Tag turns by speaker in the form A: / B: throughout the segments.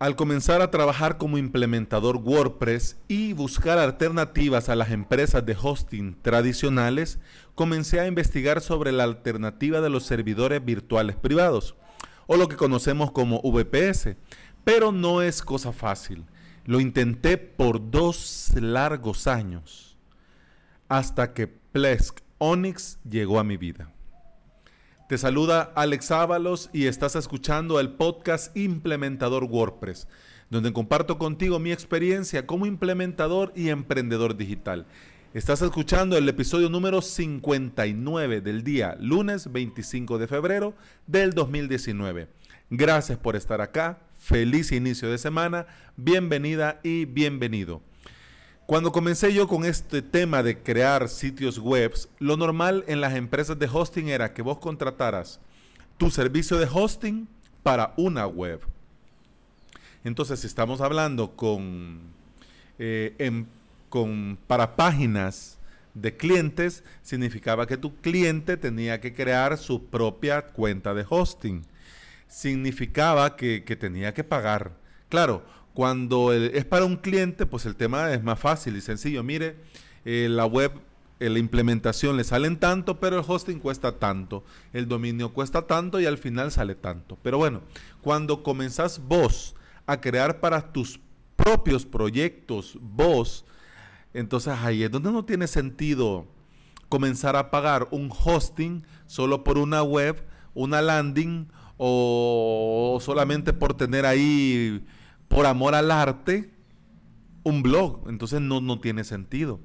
A: Al comenzar a trabajar como implementador WordPress y buscar alternativas a las empresas de hosting tradicionales, comencé a investigar sobre la alternativa de los servidores virtuales privados, o lo que conocemos como VPS, pero no es cosa fácil. Lo intenté por dos largos años, hasta que Plesk Onyx llegó a mi vida. Te saluda Alex Ábalos y estás escuchando el podcast Implementador WordPress, donde comparto contigo mi experiencia como implementador y emprendedor digital. Estás escuchando el episodio número 59 del día lunes 25 de febrero del 2019. Gracias por estar acá, feliz inicio de semana, bienvenida y bienvenido. Cuando comencé yo con este tema de crear sitios web, lo normal en las empresas de hosting era que vos contrataras tu servicio de hosting para una web. Entonces, si estamos hablando con, eh, con para páginas de clientes, significaba que tu cliente tenía que crear su propia cuenta de hosting. Significaba que tenía que pagar. Claro, cuando es para un cliente, pues el tema es más fácil y sencillo. Mire, eh, la web, eh, la implementación le salen tanto, pero el hosting cuesta tanto, el dominio cuesta tanto y al final sale tanto. Pero bueno, cuando comenzás vos a crear para tus propios proyectos, vos, entonces ahí es donde no tiene sentido comenzar a pagar un hosting solo por una web, una landing o solamente por tener ahí por amor al arte un blog. Entonces no, no tiene sentido.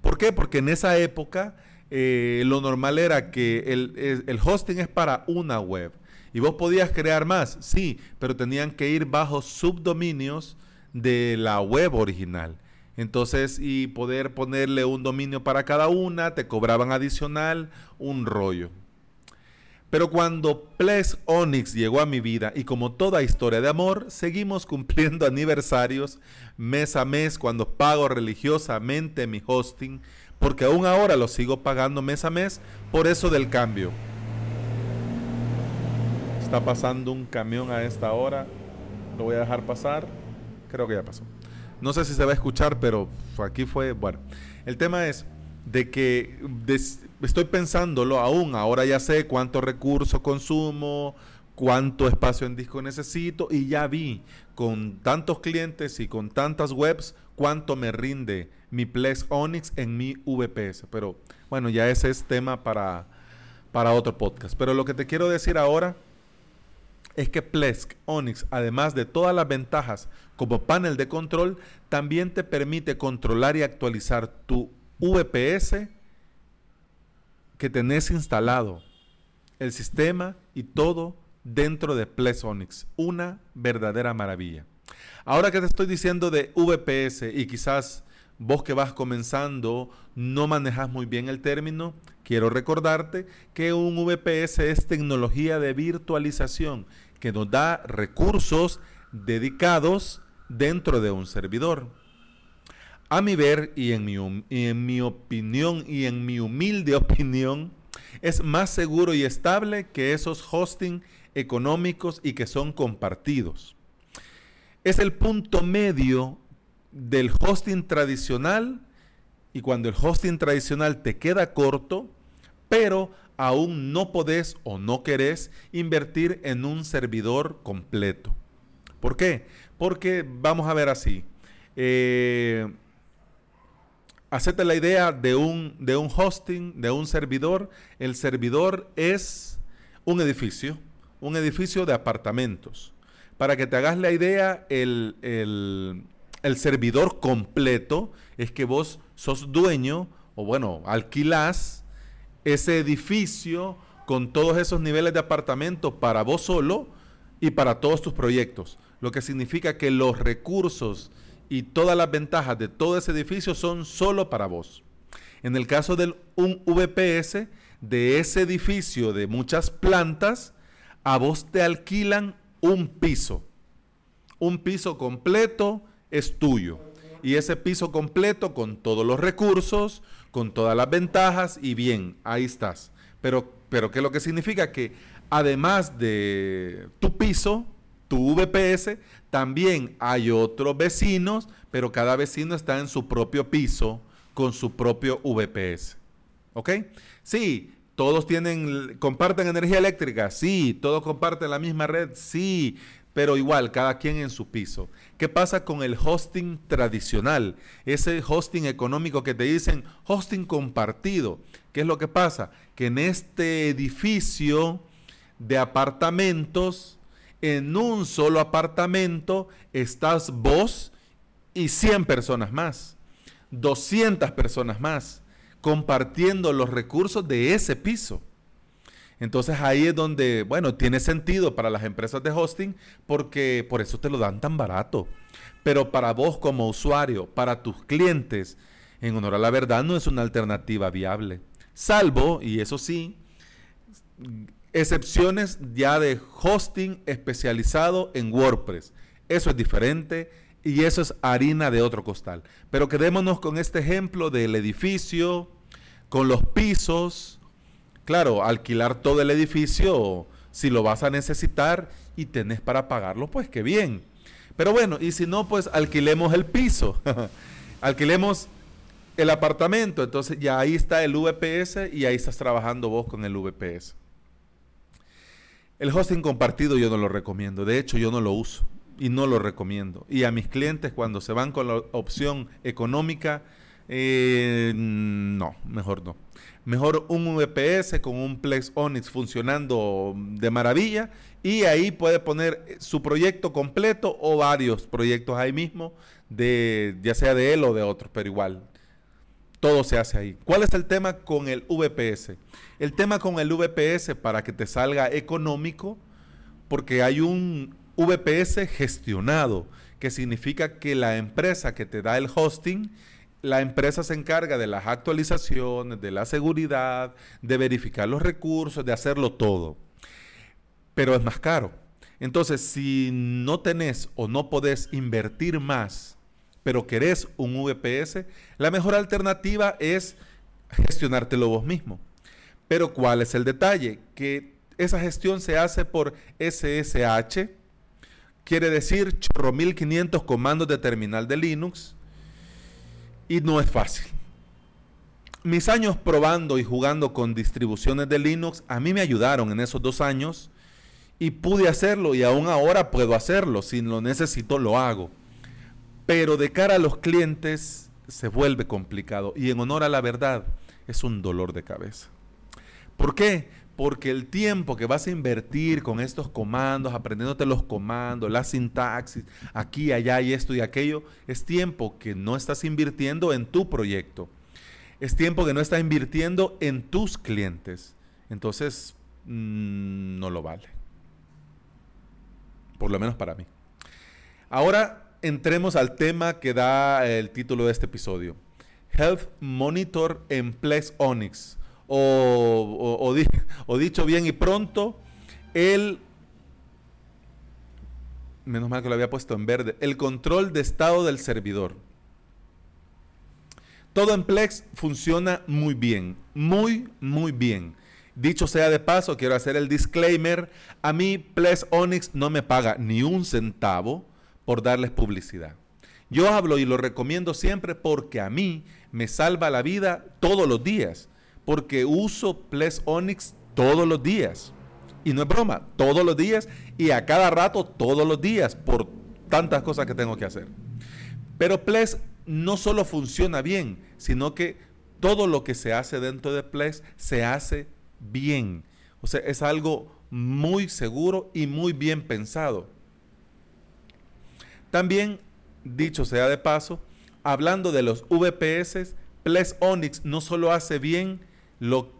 A: ¿Por qué? Porque en esa época eh, lo normal era que el, el, hosting es para una web. Y vos podías crear más, sí, pero tenían que ir bajo subdominios de la web original. Entonces, y poder ponerle un dominio para cada una, te cobraban adicional un rollo. Pero cuando Ples Onyx llegó a mi vida y como toda historia de amor, seguimos cumpliendo aniversarios mes a mes cuando pago religiosamente mi hosting, porque aún ahora lo sigo pagando mes a mes por eso del cambio. Está pasando un camión a esta hora, lo voy a dejar pasar, creo que ya pasó. No sé si se va a escuchar, pero aquí fue, bueno, el tema es de que estoy pensándolo aún, ahora ya sé cuánto recurso consumo, cuánto espacio en disco necesito y ya vi con tantos clientes y con tantas webs cuánto me rinde mi Plex Onyx en mi VPS. Pero bueno, ya ese es tema para, para otro podcast. Pero lo que te quiero decir ahora es que Plex Onyx, además de todas las ventajas como panel de control, también te permite controlar y actualizar tu VPS que tenés instalado, el sistema y todo dentro de Plesonix. Una verdadera maravilla. Ahora que te estoy diciendo de VPS y quizás vos que vas comenzando no manejas muy bien el término, quiero recordarte que un VPS es tecnología de virtualización que nos da recursos dedicados dentro de un servidor. A mi ver y en mi, en mi opinión y en mi humilde opinión, es más seguro y estable que esos hosting económicos y que son compartidos. Es el punto medio del hosting tradicional y cuando el hosting tradicional te queda corto, pero aún no podés o no querés invertir en un servidor completo. ¿Por qué? Porque vamos a ver así. Eh, hacete la idea de un, de un hosting, de un servidor. El servidor es un edificio, un edificio de apartamentos. Para que te hagas la idea, el, el servidor completo es que vos sos dueño, o bueno, alquilás ese edificio con todos esos niveles de apartamento para vos solo y para todos tus proyectos. Lo que significa que los recursos y todas las ventajas de todo ese edificio son solo para vos. En el caso de un VPS, de ese edificio de muchas plantas, a vos te alquilan un piso. Un piso completo es tuyo. Y ese piso completo con todos los recursos, con todas las ventajas y bien, ahí estás. Pero, pero ¿qué es lo que significa? Que además de tu piso, tu VPS, también hay otros vecinos, pero cada vecino está en su propio piso con su propio VPS. ¿Ok? Sí, todos tienen, comparten energía eléctrica, sí, todos comparten la misma red, sí, pero igual, cada quien en su piso. ¿Qué pasa con el hosting tradicional? Ese hosting económico que te dicen hosting compartido. ¿Qué es lo que pasa? Que en este edificio de apartamentos, en un solo apartamento, estás vos y 100 personas más, 200 personas más, compartiendo los recursos de ese piso. Entonces ahí es donde, bueno, tiene sentido para las empresas de hosting porque por eso te lo dan tan barato. Pero para vos como usuario, para tus clientes, en honor a la verdad, no es una alternativa viable. Salvo, y eso sí, excepciones ya de hosting especializado en WordPress. Eso es diferente y eso es harina de otro costal. Pero quedémonos con este ejemplo del edificio, con los pisos, Claro, alquilar todo el edificio, si lo vas a necesitar y tenés para pagarlo, pues qué bien. Pero bueno, y si no, pues alquilemos el piso, alquilemos el apartamento, entonces ya ahí está el VPS y ahí estás trabajando vos con el VPS. El hosting compartido yo no lo recomiendo, de hecho yo no lo uso y no lo recomiendo. Y a mis clientes cuando se van con la opción económica, eh, no, mejor no. Mejor un VPS con un Plex Onyx funcionando de maravilla y ahí puede poner su proyecto completo o varios proyectos ahí mismo, de, ya sea de él o de otro, pero igual. Todo se hace ahí. ¿Cuál es el tema con el VPS? El tema con el VPS para que te salga económico, porque hay un VPS gestionado, que significa que la empresa que te da el hosting la empresa se encarga de las actualizaciones, de la seguridad, de verificar los recursos, de hacerlo todo. Pero es más caro. Entonces, si no tenés o no podés invertir más, pero querés un VPS, la mejor alternativa es gestionártelo vos mismo. Pero ¿cuál es el detalle? Que esa gestión se hace por SSH, quiere decir chorro 1500 comandos de terminal de Linux, y no es fácil. Mis años probando y jugando con distribuciones de Linux a mí me ayudaron en esos dos años y pude hacerlo y aún ahora puedo hacerlo. Si lo necesito, lo hago. Pero de cara a los clientes se vuelve complicado y en honor a la verdad es un dolor de cabeza. ¿Por qué? Porque el tiempo que vas a invertir con estos comandos, aprendiéndote los comandos, la sintaxis, aquí, allá y esto y aquello, es tiempo que no estás invirtiendo en tu proyecto. Es tiempo que no estás invirtiendo en tus clientes. Entonces, mm, no lo vale. Por lo menos para mí. Ahora entremos al tema que da el título de este episodio. Health Monitor en Plex Onyx o, o, dicho bien y pronto, el, menos mal que lo había puesto en verde, el control de estado del servidor. Todo en Plex funciona muy bien, muy, muy bien. Dicho sea de paso, quiero hacer el disclaimer, a mí Plex Onyx no me paga ni un centavo por darles publicidad. Yo hablo y lo recomiendo siempre porque a mí me salva la vida todos los días porque uso Ples Onyx todos los días. Y no es broma, todos los días y a cada rato todos los días por tantas cosas que tengo que hacer. Pero Ples no solo funciona bien, sino que todo lo que se hace dentro de Ples se hace bien. O sea, es algo muy seguro y muy bien pensado. También, dicho sea de paso, hablando de los VPS, Ples Onyx no solo hace bien lo,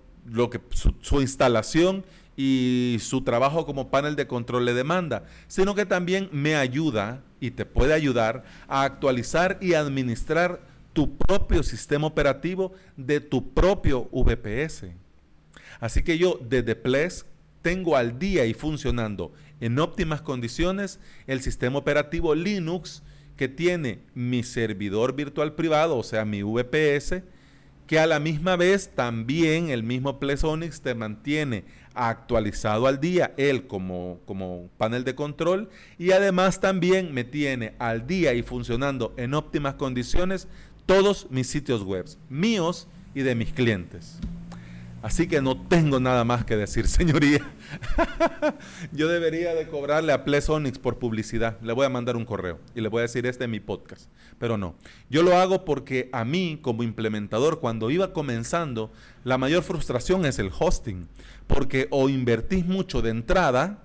A: que su, instalación y su trabajo como panel de control le demanda, sino que también me ayuda y te puede ayudar a actualizar y administrar tu propio sistema operativo de tu propio VPS. Así que yo desde Ples tengo al día y funcionando en óptimas condiciones el sistema operativo Linux que tiene mi servidor virtual privado, o sea, mi VPS, que a la misma vez también el mismo Plesonix te mantiene actualizado al día, él como, como panel de control, y además también me tiene al día y funcionando en óptimas condiciones todos mis sitios web, míos y de mis clientes. Así que no tengo nada más que decir, señoría. Yo debería de cobrarle a Plesonix por publicidad. Le voy a mandar un correo y le voy a decir este es mi podcast. Pero no. Yo lo hago porque a mí, como implementador, cuando iba comenzando, la mayor frustración es el hosting. Porque o invertís mucho de entrada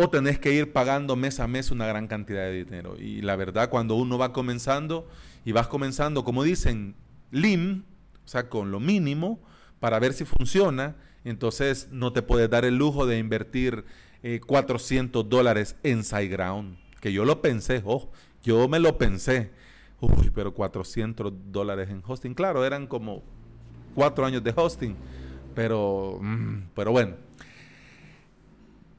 A: o tenés que ir pagando mes a mes una gran cantidad de dinero. Y la verdad, cuando uno va comenzando y vas comenzando, como dicen, LIM, o sea, con lo mínimo para ver si funciona, entonces no te puedes dar el lujo de invertir 400 eh, dólares en SiteGround, que yo lo pensé, oh, yo me lo pensé, uy, pero 400 dólares en hosting, claro, eran como cuatro años de hosting, pero, mm, pero bueno.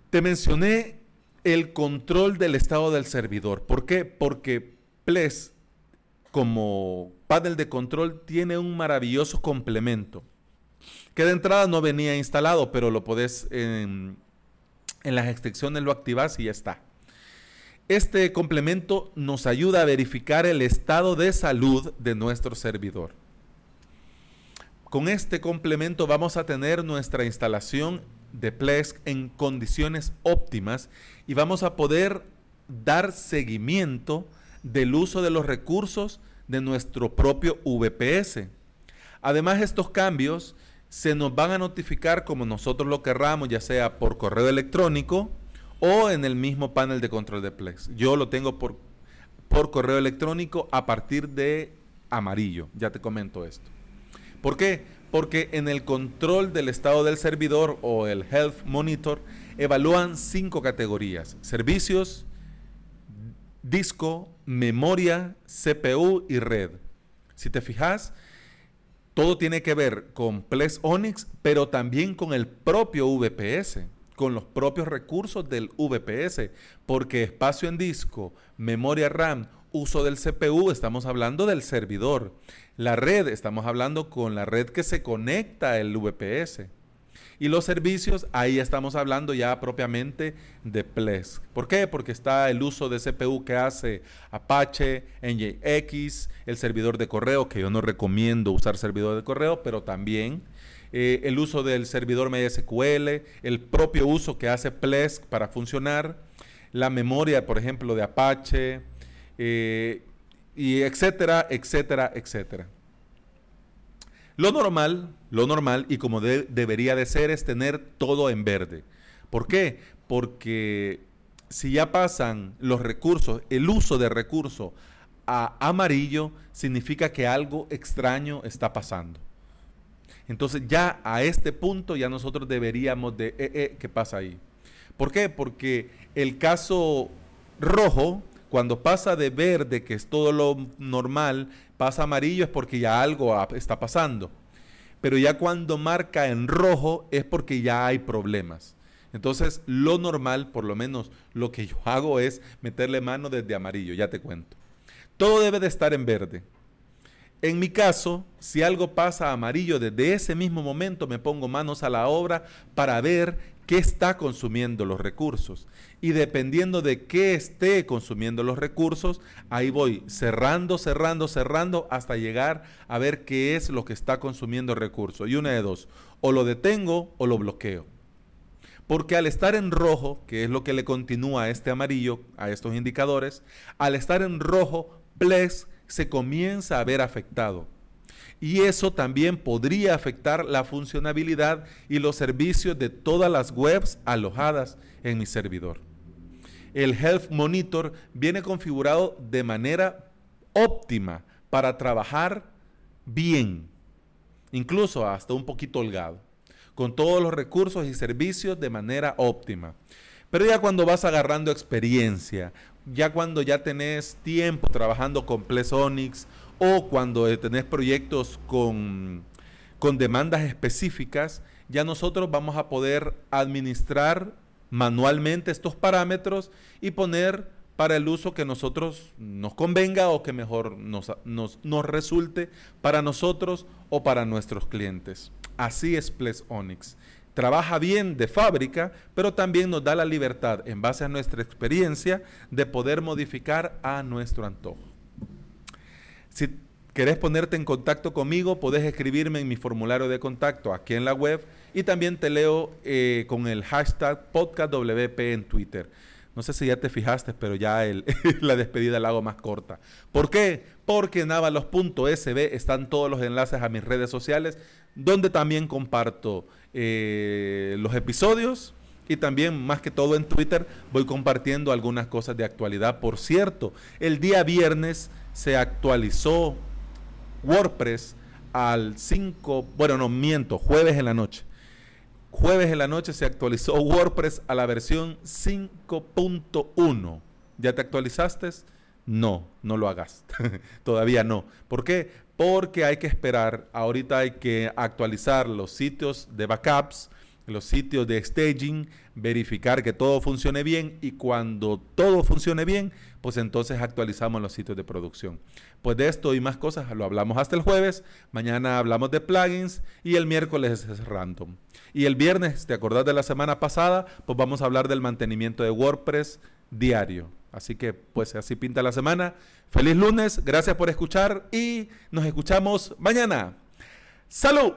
A: Te mencioné el control del estado del servidor. ¿Por qué? Porque Ples como panel de control tiene un maravilloso complemento que de entrada no venía instalado, pero lo podés en, las extensiones lo activas y ya está. Este complemento nos ayuda a verificar el estado de salud de nuestro servidor. Con este complemento vamos a tener nuestra instalación de Plesk en condiciones óptimas y vamos a poder dar seguimiento del uso de los recursos de nuestro propio VPS. Además, estos cambios se nos van a notificar como nosotros lo querramos, ya sea por correo electrónico o en el mismo panel de control de Plex. Yo lo tengo por, por correo electrónico a partir de amarillo. Ya te comento esto. ¿Por qué? Porque en el control del estado del servidor o el Health Monitor evalúan cinco categorías. Servicios, disco, memoria, CPU y red. Si te fijas, todo tiene que ver con Plex Onyx, pero también con el propio VPS, con los propios recursos del VPS, porque espacio en disco, memoria RAM, uso del CPU, estamos hablando del servidor. La red, estamos hablando con la red que se conecta al VPS. Y los servicios, ahí estamos hablando ya propiamente de Plesk. ¿Por qué? Porque está el uso de CPU que hace Apache, NJX, el servidor de correo, que yo no recomiendo usar servidor de correo, pero también eh, el uso del servidor MySQL, el propio uso que hace Plesk para funcionar, la memoria, por ejemplo, de Apache, eh, y etcétera, etcétera, etcétera. Lo normal, lo normal y como debería de ser es tener todo en verde. ¿Por qué? Porque si ya pasan los recursos, el uso de recursos a amarillo, significa que algo extraño está pasando. Entonces ya a este punto ya nosotros deberíamos de, eh, eh, ¿qué pasa ahí? ¿Por qué? Porque el caso rojo, cuando pasa de verde, que es todo lo normal, pasa amarillo es porque ya algo está pasando. Pero ya cuando marca en rojo es porque ya hay problemas. Entonces, lo normal, por lo menos lo que yo hago es meterle mano desde amarillo, ya te cuento. Todo debe de estar en verde. En mi caso, si algo pasa amarillo, desde ese mismo momento me pongo manos a la obra para ver qué está consumiendo los recursos. Y dependiendo de qué esté consumiendo los recursos, ahí voy cerrando, cerrando, cerrando hasta llegar a ver qué es lo que está consumiendo recursos. Y una de dos, o lo detengo o lo bloqueo. Porque al estar en rojo, que es lo que le continúa a este amarillo, a estos indicadores, al estar en rojo, Plex se comienza a ver afectado y eso también podría afectar la funcionalidad y los servicios de todas las webs alojadas en mi servidor. El Health Monitor viene configurado de manera óptima para trabajar bien, incluso hasta un poquito holgado, con todos los recursos y servicios de manera óptima. Pero ya cuando vas agarrando experiencia, ya cuando ya tenés tiempo trabajando con Plesonics o cuando tenés proyectos con, con demandas específicas, ya nosotros vamos a poder administrar manualmente estos parámetros y poner para el uso que nosotros nos convenga o que mejor nos, nos, nos resulte para nosotros o para nuestros clientes. Así es Ples Onyx. Trabaja bien de fábrica, pero también nos da la libertad, en base a nuestra experiencia, de poder modificar a nuestro antojo. Si querés ponerte en contacto conmigo, podés escribirme en mi formulario de contacto aquí en la web y también te leo eh, con el hashtag podcastwp en Twitter. No sé si ya te fijaste, pero ya la despedida la hago más corta. ¿Por qué? Porque en avalos.sb están todos los enlaces a mis redes sociales, donde también comparto eh, los episodios y también, más que todo en Twitter, voy compartiendo algunas cosas de actualidad. Por cierto, el día viernes se actualizó WordPress al 5, bueno, no miento, jueves en la noche. Jueves en la noche se actualizó WordPress a la versión 5.1. ¿Ya te actualizaste? No, no lo hagas. Todavía no. ¿Por qué? Porque hay que esperar. Ahorita hay que actualizar los sitios de backups, los sitios de staging, verificar que todo funcione bien y cuando todo funcione bien, pues entonces actualizamos los sitios de producción. Pues de esto y más cosas lo hablamos hasta el jueves, mañana hablamos de plugins y el miércoles es random. Y el viernes, ¿te acordás de la semana pasada? Pues vamos a hablar del mantenimiento de WordPress diario. Así que pues así pinta la semana. Feliz lunes, gracias por escuchar y nos escuchamos mañana. ¡Salud!